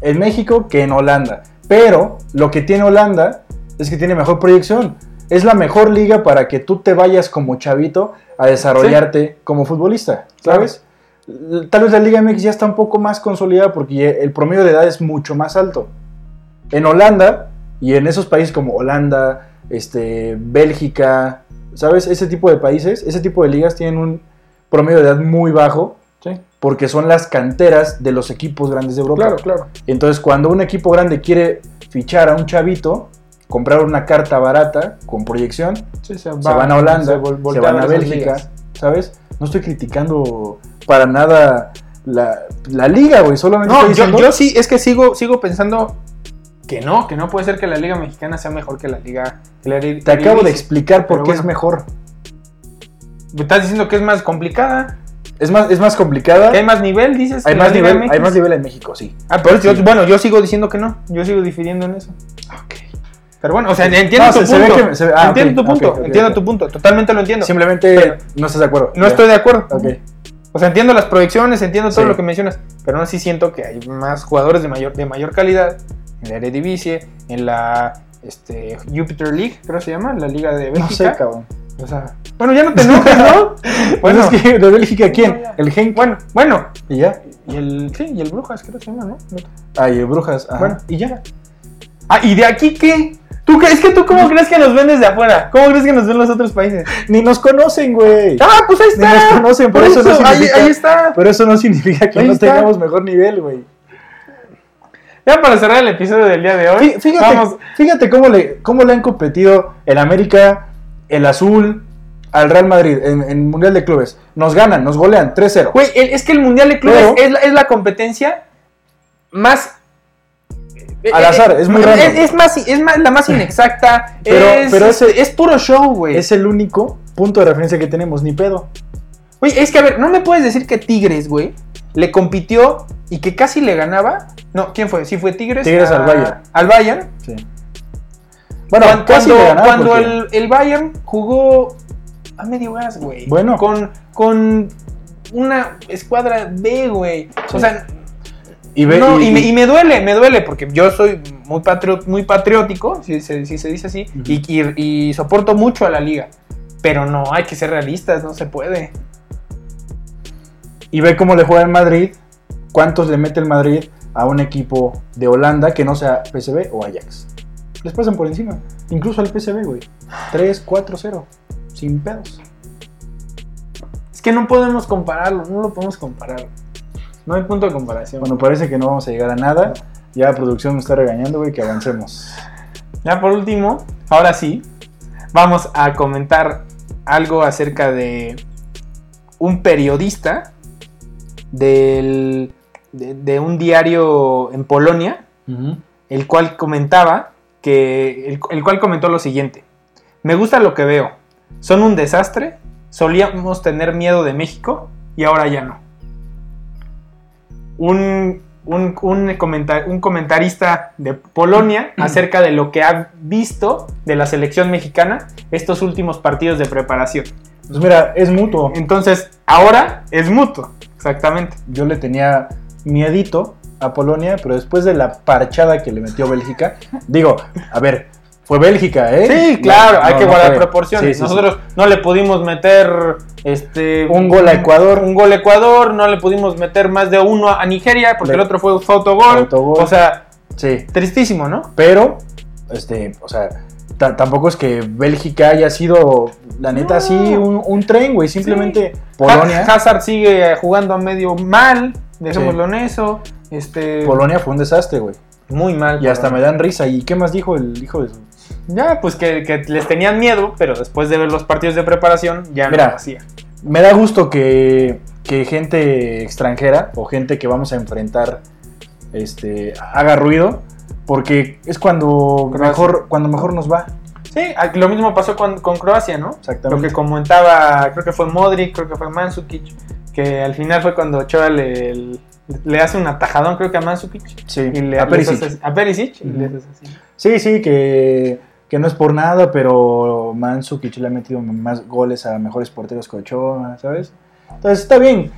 en México que en Holanda. Pero lo que tiene Holanda es que tiene mejor proyección. Es la mejor liga para que tú te vayas como chavito a desarrollarte como futbolista, ¿sabes? Tal vez la Liga MX ya está un poco más consolidada porque el promedio de edad es mucho más alto. En Holanda y en esos países como Holanda, este, Bélgica, ¿sabes? Ese tipo de países, ese tipo de ligas tienen un promedio de edad muy bajo porque son las canteras de los equipos grandes de Europa. claro, claro. Entonces, cuando un equipo grande quiere fichar a un chavito, comprar una carta barata con proyección, Sí, se van a Holanda, se, van a Bélgica, ¿sabes? No estoy criticando para nada la, la liga, güey, solamente No, estoy yo, yo sí, es que sigo, sigo pensando que no, que no puede ser que la liga mexicana sea mejor que la liga. que la te acabo de explicar por qué bueno. es mejor. Me estás diciendo que es más complicada. Es más, es más complicada. ¿Que hay más nivel, dices? Hay más, nivel, hay más nivel en México, sí. Ah, pero yo- bueno, yo sigo diciendo que no. Yo sigo difiriendo en eso. Ok. Pero bueno, o sea, entiendo tu punto. ah, entiendo tu punto, entiendo tu punto. Totalmente lo entiendo. Simplemente Pero- no estás de acuerdo. No Ya. estoy de acuerdo. Ok. O sea, entiendo las proyecciones, entiendo todo Sí. lo que mencionas, pero no sí siento que hay más jugadores de mayor, de mayor calidad en la Eredivisie, en la este, Jupiter League, creo que se llama, la liga de No Bélgica. sé, cabrón. O sea, bueno, ya no te enojes, ¿no? Bueno, [laughs] es que de Bélgica, ¿quién? No. El Genk. bueno, bueno. Y ya. Y el, sí, y el Brujas, creo que se llama, ¿no? Ah, y el Brujas. Ajá. Bueno. y ya. Ah, ¿y de aquí qué? ¿Tú crees que tú cómo crees que nos ven desde afuera? ¿Cómo crees que nos ven los otros países? Ni nos conocen, güey. Ah, pues ahí Ni está. nos conocen, por eso no ahí, significa- ahí está. Pero eso no significa que Ahí no está. tengamos mejor nivel, güey. Ya para cerrar el episodio del día de hoy, Fí- Fíjate, vamos. fíjate cómo le, cómo le han competido el América, el Azul, al Real Madrid en, en Mundial de Clubes. Nos ganan, nos golean 3-0. Güey, el- es que el Mundial de Clubes Pero- es, la, es la competencia más... Al azar, es muy random. Es, es más, es más- la más inexacta. [laughs] Pero- es, pero ese- es puro show, güey. Es el único punto de referencia que tenemos, ni pedo. Güey, es que a ver, no me puedes decir que Tigres, güey, le compitió y que casi le ganaba. No, ¿quién fue? Sí, fue Tigres. Tigres a- al Bayern. Al Bayern. Sí. Bueno, cuando casi cuando, le ganaba cuando porque- el, el Bayern jugó a medio gas, güey. Bueno. Con, con una escuadra B, güey. Sí. O sea, y ve- no, y- y, me, y me duele, me duele, porque yo soy muy, patrio- muy patriótico, si se, si se dice así, y soporto mucho a la liga. Pero no, hay que ser realistas, no se puede. Y ve cómo le juega el Madrid, cuántos le mete el Madrid a un equipo de Holanda que no sea PSV o Ajax. Les pasan por encima. Incluso al PSV, güey. 3, 4, 0. Sin pedos. Es que no podemos compararlo, no lo podemos comparar. No hay punto de comparación. Bueno, parece que no vamos a llegar a nada. Ya la producción me está regañando, güey, que avancemos. Ya por último, ahora sí, vamos a comentar algo acerca de un periodista del, de, de un diario en Polonia, el cual comentaba que, el, el cual comentó lo siguiente, me gusta lo que veo, son un desastre, solíamos tener miedo de México y ahora ya no. Un, un, un comentar- un comentarista de Polonia [clears throat] acerca de lo que ha visto de la selección mexicana estos últimos partidos de preparación. Pues mira, es mutuo. Entonces, ahora es mutuo, exactamente. Yo le tenía miedito a Polonia, pero después de la parchada que le metió Bélgica, digo, a ver, fue Bélgica, ¿eh? Sí, claro, No, hay no, que guardar fue- proporciones. sí, sí, sí. Nosotros no le pudimos meter este Un gol a Ecuador. un gol a Ecuador, no le pudimos meter más de uno a Nigeria porque Le- el otro fue autogol. Autogol. O sea, Sí, tristísimo, ¿no? pero, este, o sea, tampoco es que Bélgica haya sido, la neta, No. así un, un tren, güey. Simplemente Polonia, Ha- Hazard sigue jugando a medio mal, dejémoslo en eso. Este Polonia fue un desastre, güey. muy mal. Y hasta me dan risa. ¿Y qué más dijo el hijo de su? Ya, pues que, que les tenían miedo, pero después de ver los partidos de preparación ya Mira. no lo hacía. Me da gusto que, que gente extranjera o gente que vamos a enfrentar este, haga ruido, porque es cuando Croacia. mejor, cuando mejor nos va. Sí, a- lo mismo pasó con, con Croacia, ¿no? Lo Exactamente. que comentaba, creo que fue Modric, creo que fue Mandzukic, que al final fue cuando Ochoa le, le hace un atajadón, creo que a Mandzukic. Sí, Y le, a les Perisic. hace- a Perisic, y Ujú. les hace así. Sí, sí, que, que no es por nada, pero Mandzukic le ha metido más goles a mejores porteros que Ochoa, ¿sabes? Entonces está bien.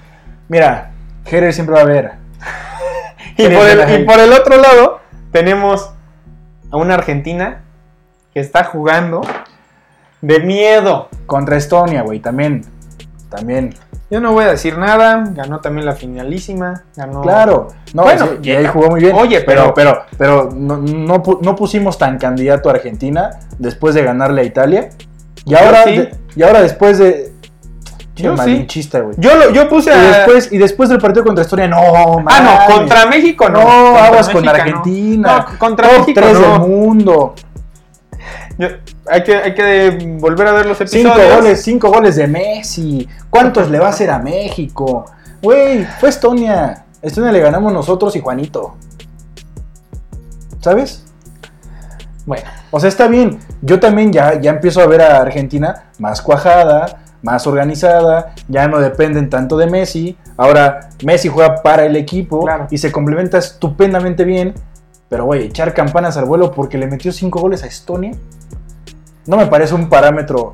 Mira, Herer siempre va a haber. [laughs] Y por, el, y por el otro lado, tenemos a una Argentina que está jugando de miedo. Contra Estonia, güey, también. También. Yo no voy a decir nada, ganó también la finalísima, ganó... Claro. No, Bueno, y ahí jugó muy bien. oye, pero, pero- pero, pero no, no, no pusimos tan candidato a Argentina después de ganarle a Italia. Y ahora, sí. de- y ahora después de. Yo malinchista, güey. Yo, lo, yo puse Y a... después, y después del partido contra Estonia, no, Ah, mames. no, contra México no. No, aguas con no. Argentina. No, contra Top México 3 no. del mundo. Yo- hay, que, hay que volver a ver los Cinco episodios. goles, cinco goles de Messi. ¿Cuántos le va a hacer a México? Güey, fue Estonia. Estonia le ganamos nosotros y Juanito. ¿Sabes? Bueno, O sea, está bien. Yo también ya, ya empiezo a ver a Argentina más cuajada, más organizada, ya no dependen tanto de Messi. Ahora Messi juega para el equipo Claro. y se complementa estupendamente bien. Pero, güey, echar campanas al vuelo porque le metió cinco goles a Estonia, no me parece un parámetro,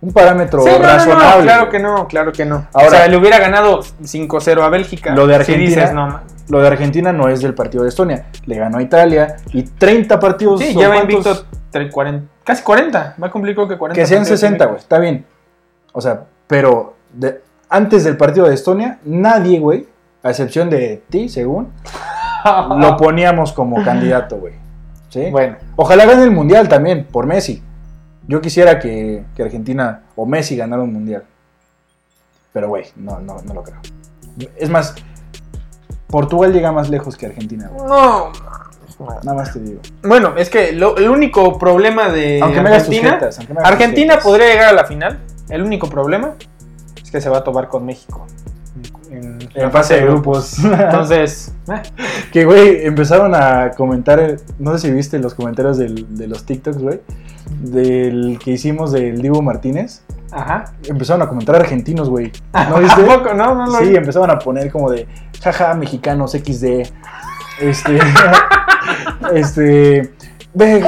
un parámetro Sí, no, no, no, razonable. claro que no, claro que no. Ahora- o sea, le hubiera ganado 5-0 a Bélgica. Lo de si Argentina- dices, no, Lo de Argentina no es del partido de Estonia. Le ganó a Italia y 30 partidos. Sí, ¿o lleva invicto tre- 40, casi 40. Va a cumplir creo que 40. Que sean partidos 60, güey. Está bien. O sea, pero de- antes del partido de Estonia, nadie, güey, a excepción de ti, según, [laughs] lo poníamos como candidato, güey. ¿Sí? Bueno, Ojalá gane el mundial también, por Messi. Yo quisiera que, que Argentina o Messi ganara un mundial. Pero, güey, no, no, no lo creo. Es más, Portugal llega más lejos que Argentina, güey. no. Nada más te digo. Bueno, es que lo- el único problema de Aunque me hagas Argentina. aunque me hagas Argentina podría llegar a la final. El único problema es que se va a tomar con México. En, En fase de grupos. [laughs] [laughs] Entonces, eh, Que, güey, empezaron a comentar, no sé si viste los comentarios del- de los TikToks, güey, del que hicimos del Dibu Martínez. ajá. Empezaron a comentar argentinos, güey. ¿No viste? [laughs] ¿A poco? No, no lo Sí, empezaron a poner como de, jaja, mexicanos, XD. Este, este, ve,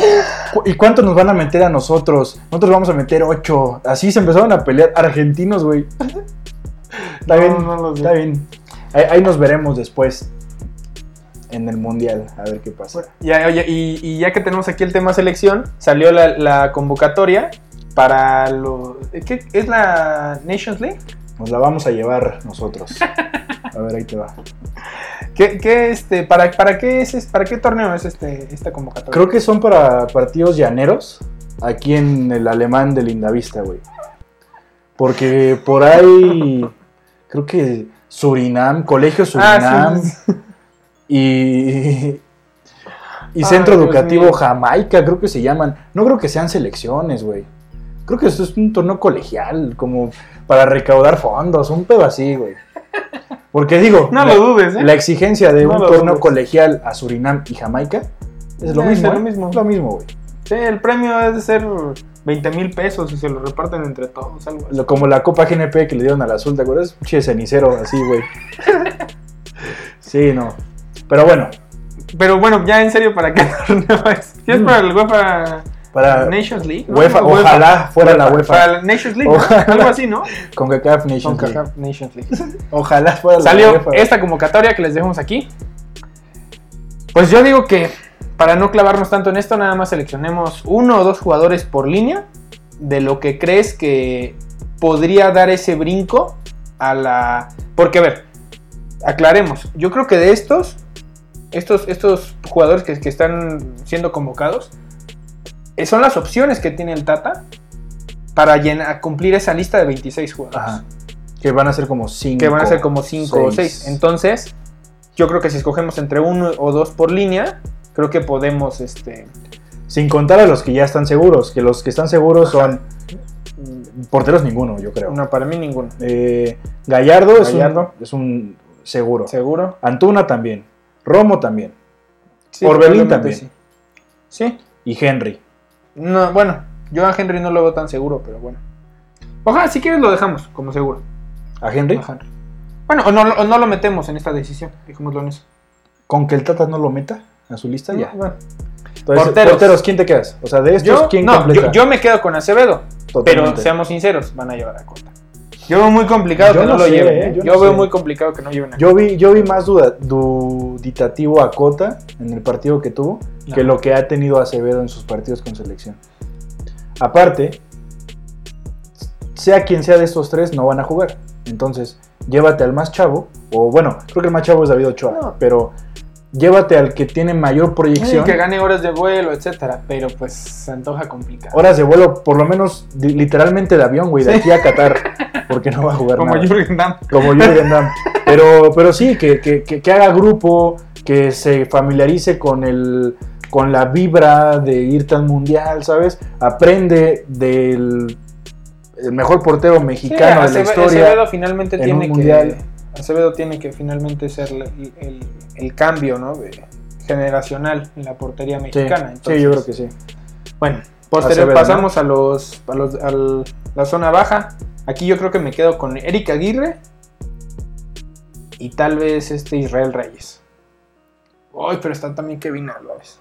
¿y cuánto nos van a meter a nosotros? Nosotros vamos a meter 8. Así se empezaron a pelear argentinos, güey. Está No, bien, no está bien. Ahí, ahí nos veremos después en el mundial, a ver qué pasa. Ya, oye, y, y ya que tenemos aquí el tema selección, salió la, la convocatoria para lo. ¿Qué es la Nations League? Nos la vamos a llevar nosotros. [laughs] A ver, ahí te va. ¿Qué, qué, este, para, para, qué es, ¿Para qué torneo es este, esta convocatoria? Creo que son para partidos llaneros aquí en el alemán de Lindavista, güey. Porque por ahí, creo que Surinam, Colegio Surinam Ah, sí. y, y Centro Educativo. Jamaica, creo que se llaman. No creo que sean selecciones, güey. Creo que esto es un torneo colegial, como para recaudar fondos, un pedo así, güey. Porque digo, No la- lo dudes, ¿eh? la exigencia de No un torneo dudes. colegial a Surinam y Jamaica es lo Es mismo. lo ¿eh? mismo. Es lo mismo, güey. Sí, el premio es de ser 20 mil pesos y se lo reparten entre todos, algo así. Como la Copa GNP que le dieron al azul, ¿te acuerdas? Che, cenicero, así, güey. [laughs] Sí, no. Pero bueno, Pero bueno, ya en serio, ¿para qué [laughs] torneo es? Si es para el UEFA para Nations League. ¿no? UEFA, UEFA. ojalá fuera la UEFA. Para la Nations League, algo así, ¿no? con CACAF Nations Nations League. [laughs] Ojalá fuera la Salió UEFA. esta convocatoria que les dejamos aquí. Pues yo digo que para no clavarnos tanto en esto, nada más seleccionemos uno o dos jugadores por línea de lo que crees que podría dar ese brinco a la... Porque a ver, aclaremos, yo creo que de estos, estos, estos jugadores que, que están siendo convocados, son las opciones que tiene el Tata para llenar, cumplir esa lista de 26 jugadores Ajá. Que van a ser como cinco. que van a ser como 5 o seis. 6. Entonces, yo creo que si escogemos entre uno o dos por línea, creo que podemos, este, Sin contar a los que ya están seguros. Que los que están seguros son. mm, Porteros ninguno, yo creo. no, para mí ninguno. Eh, Gallardo, es un-. Es, un, seguro. ¿Seguro? Antuna también. Romo también. Sí, Orbelín también. Sí. Sí. Y Henry. No, bueno, yo a Henry no lo veo tan seguro, pero bueno. Ojalá, si quieres lo dejamos como seguro. ¿A Henry? A Henry. Bueno, o no, o no lo metemos en esta decisión, dejémoslo en eso. Con que el Tata no lo meta a su lista, ya. Bueno. Entonces, Porteros. porteros. ¿quién te quedas? O sea, de estos, Yo, ¿quién no, completa? yo, yo me quedo con Acevedo, pero seamos sinceros, van a llevar a Cota. Yo veo muy complicado Yo que no, no lo sé, lleven. eh, ¿eh? yo Yo, no veo sé. muy complicado que no lleven a Yo vi, yo vi más duda- duditativo a Cota en el partido que tuvo que lo que ha tenido Acevedo en sus partidos con selección. Aparte, sea quien sea de estos tres, no van a jugar. Entonces, llévate al más chavo, o bueno, creo que el más chavo es David Ochoa, No. pero llévate al que tiene mayor Sí, proyección. que gane horas de vuelo, etcétera, pero pues se antoja complicado. Horas de vuelo, por lo menos literalmente de avión, güey, de Sí. aquí a Qatar, porque no va a jugar Como nada. Jürgen Damm. como Jürgen Damm. Pero, pero sí, que, que, que- que haga grupo, que se familiarice con el con la vibra de irte al mundial, ¿sabes? Aprende del el mejor portero Sí, mexicano de la historia. Acevedo finalmente en tiene un que mundial. Acevedo tiene que finalmente ser el, el- el cambio, ¿no? generacional en la portería mexicana. sí, Entonces, yo creo que sí. Bueno, posterior Acevedo, pasamos a los a los a la zona baja. Aquí yo creo que me quedo con Eric Aguirre y tal vez este Israel Reyes. Ay, pero está también Kevin Álvarez.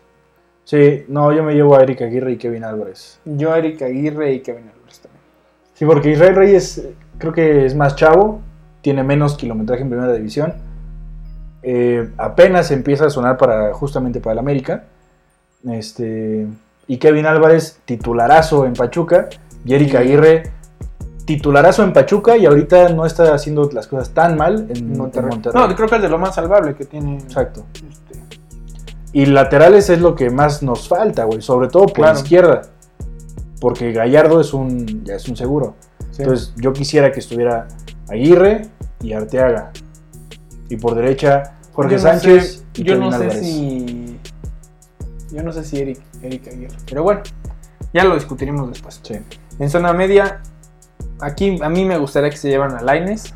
Sí, no, yo me llevo a Eric Aguirre y Kevin Álvarez. Yo Eric Aguirre y Kevin Álvarez también. Sí, porque Israel Reyes eh, creo que es más chavo, tiene menos kilometraje en primera división. eh, apenas empieza a sonar para justamente para el América. Este, y Kevin Álvarez, titularazo en Pachuca. Y Eric Sí. Aguirre, titularazo en Pachuca. Y ahorita no está haciendo las cosas tan mal en en Monterrey. No, creo que es de lo más salvable que tiene. Exacto. este, Y laterales es lo que más nos falta, güey. Sobre todo por Claro. izquierda. Porque Gallardo es un, ya es un seguro. sí. Entonces yo quisiera que estuviera Aguirre y Arteaga. Y por derecha Jorge Yo no Sánchez sé- y yo Kevin no sé Álvarez. si. Yo no sé si Eric, Eric Aguirre. Pero bueno, ya lo discutiremos después. Sí. En zona media, aquí a mí me gustaría que se llevan a Laines.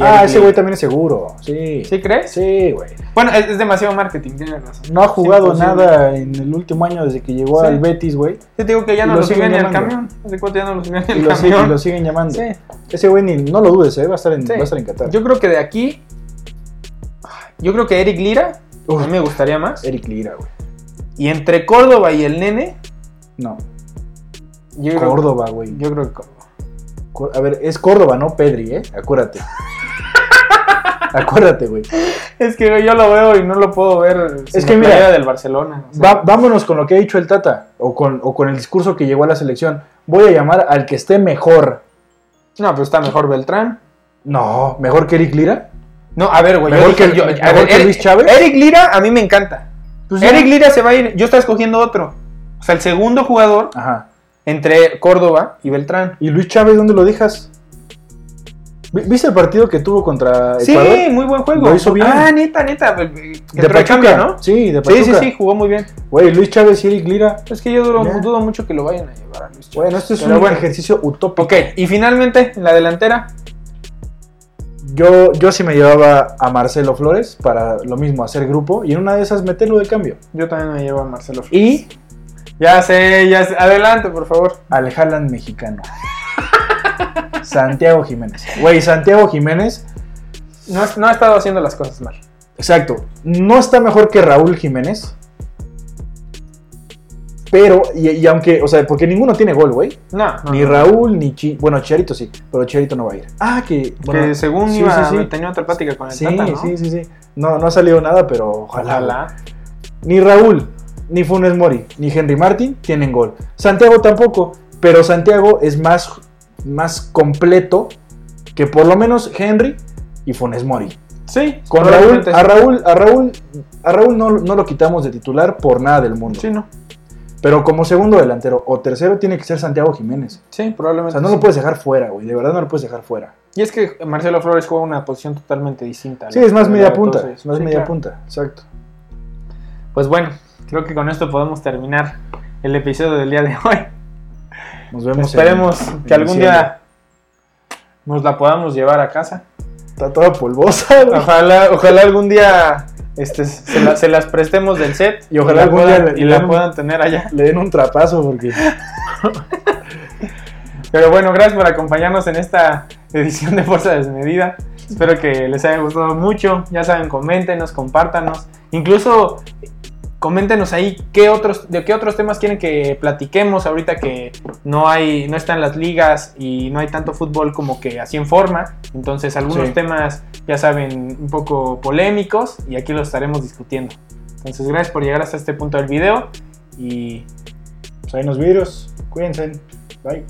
Ah, ese güey también es seguro. Sí. ¿Sí crees? Sí, güey. Bueno, es, es demasiado marketing, tienes razón. No ha jugado nada en el último año desde que llegó Sí. al Betis, güey. Yo te digo que ya no lo lo, siguen ni al llamando. camión. ¿Hace cuánto ya no lo suben ni al camión? y lo siguen llamando. Sí. Ese güey ni, no lo dudes, ¿eh? va, a estar en, va a estar en Qatar. Yo creo que de aquí. Yo creo que Eric Lira. Uf. A mí me gustaría más. Eric Lira, güey. Y entre Córdoba y el nene. No, Yo Córdoba, güey. Yo creo que Córdoba. Có- A ver, es Córdoba, no Pedri, ¿eh? Acuérdate. [laughs] Acuérdate, güey. Es que yo lo veo y no lo puedo ver. Es que mira, del Barcelona. o sea, Va- vámonos con lo que ha dicho el Tata, o con, o con el discurso que llegó a la selección. Voy a llamar al que esté mejor. No, pero está mejor Beltrán. No, mejor que Eric Lira. No, a ver, güey. ¿Mejor que- yo- mejor ver, que Luis Chávez? Eric Lira a mí me encanta. Pues. Eric Lira se va a ir. Yo estaba escogiendo otro. O sea, el segundo jugador Ajá. entre Córdoba y Beltrán. ¿Y Luis Chávez dónde lo dejas? Vi- ¿Viste el partido que tuvo contra Sí, Ecuador? muy buen juego. Lo hizo bien. Ah, neta, neta. Que de Pachuca, ¿no? Sí, de Sí, Pachuca. sí, sí, jugó muy bien. Güey, Luis Chávez y Eric Lira. Es que yo dudo, mucho que lo vayan a llevar a Luis Chávez. Bueno, esto es Pero un bueno. ejercicio utópico. Ok, y finalmente, en la delantera. Yo, yo sí me llevaba a Marcelo Flores para lo mismo, hacer grupo y en una de esas meterlo de cambio. Yo también me llevo a Marcelo Flores. Y Ya sé, ya sé. Adelante, por favor. al Haaland mexicano. [laughs] Santiago Jiménez. Güey, Santiago Jiménez, No, ha estado haciendo las cosas mal. exacto, no está mejor que Raúl Jiménez. Pero, y, y aunque, o sea, porque ninguno tiene gol, güey. No, no, Ni. Raúl, ni Chi. Bueno, Chicharito sí, pero Chicharito no va a ir. Ah, que. Que bueno, según sí, iba, sí, sí. tenía otra plática con el Sí, Tata, ¿no? sí, sí, sí. No, no ha salido nada, pero ojalá. Ojalá. Ni Raúl, ni Funes Mori, ni Henry Martin tienen gol. Santiago tampoco, pero Santiago es más, más completo que por lo menos Henry y Funes Mori. Sí, Con Raúl, a. Raúl, a Raúl, a Raúl no, no lo quitamos de titular por nada del mundo. Sí, no. Pero como segundo delantero o tercero tiene que ser Santiago Jiménez. Sí, O probablemente. sea, no sí. lo puedes dejar fuera, güey. De verdad no lo puedes dejar fuera. Y es que Marcelo Flores juega una posición totalmente distinta. Sí, es más media Entonces, punta. Es más sí, media claro. punta. Exacto. Pues bueno, creo que con esto podemos terminar el episodio del día de hoy. Nos vemos. Esperemos en- que en algún diciembre. día nos la podamos llevar a casa. Está toda polvosa, güey. Ojalá, ojalá algún día este, se, la- se las prestemos del set Y ojalá la algún puedan- día le- y la un- puedan tener allá. Le den un trapazo porque. Pero bueno, gracias por acompañarnos en esta edición de Fuerza Desmedida. Espero que les haya gustado mucho. Ya saben, coméntenos, compártanos. Incluso coméntenos ahí qué otros, de qué otros temas quieren que platiquemos ahorita que no hay, no están las ligas y no hay tanto fútbol como que así en forma. Entonces algunos Sí. temas, ya saben, un poco polémicos y aquí los estaremos discutiendo. Entonces gracias por llegar hasta este punto del video y Pues ahí nos vidrios. Cuídense. Bye.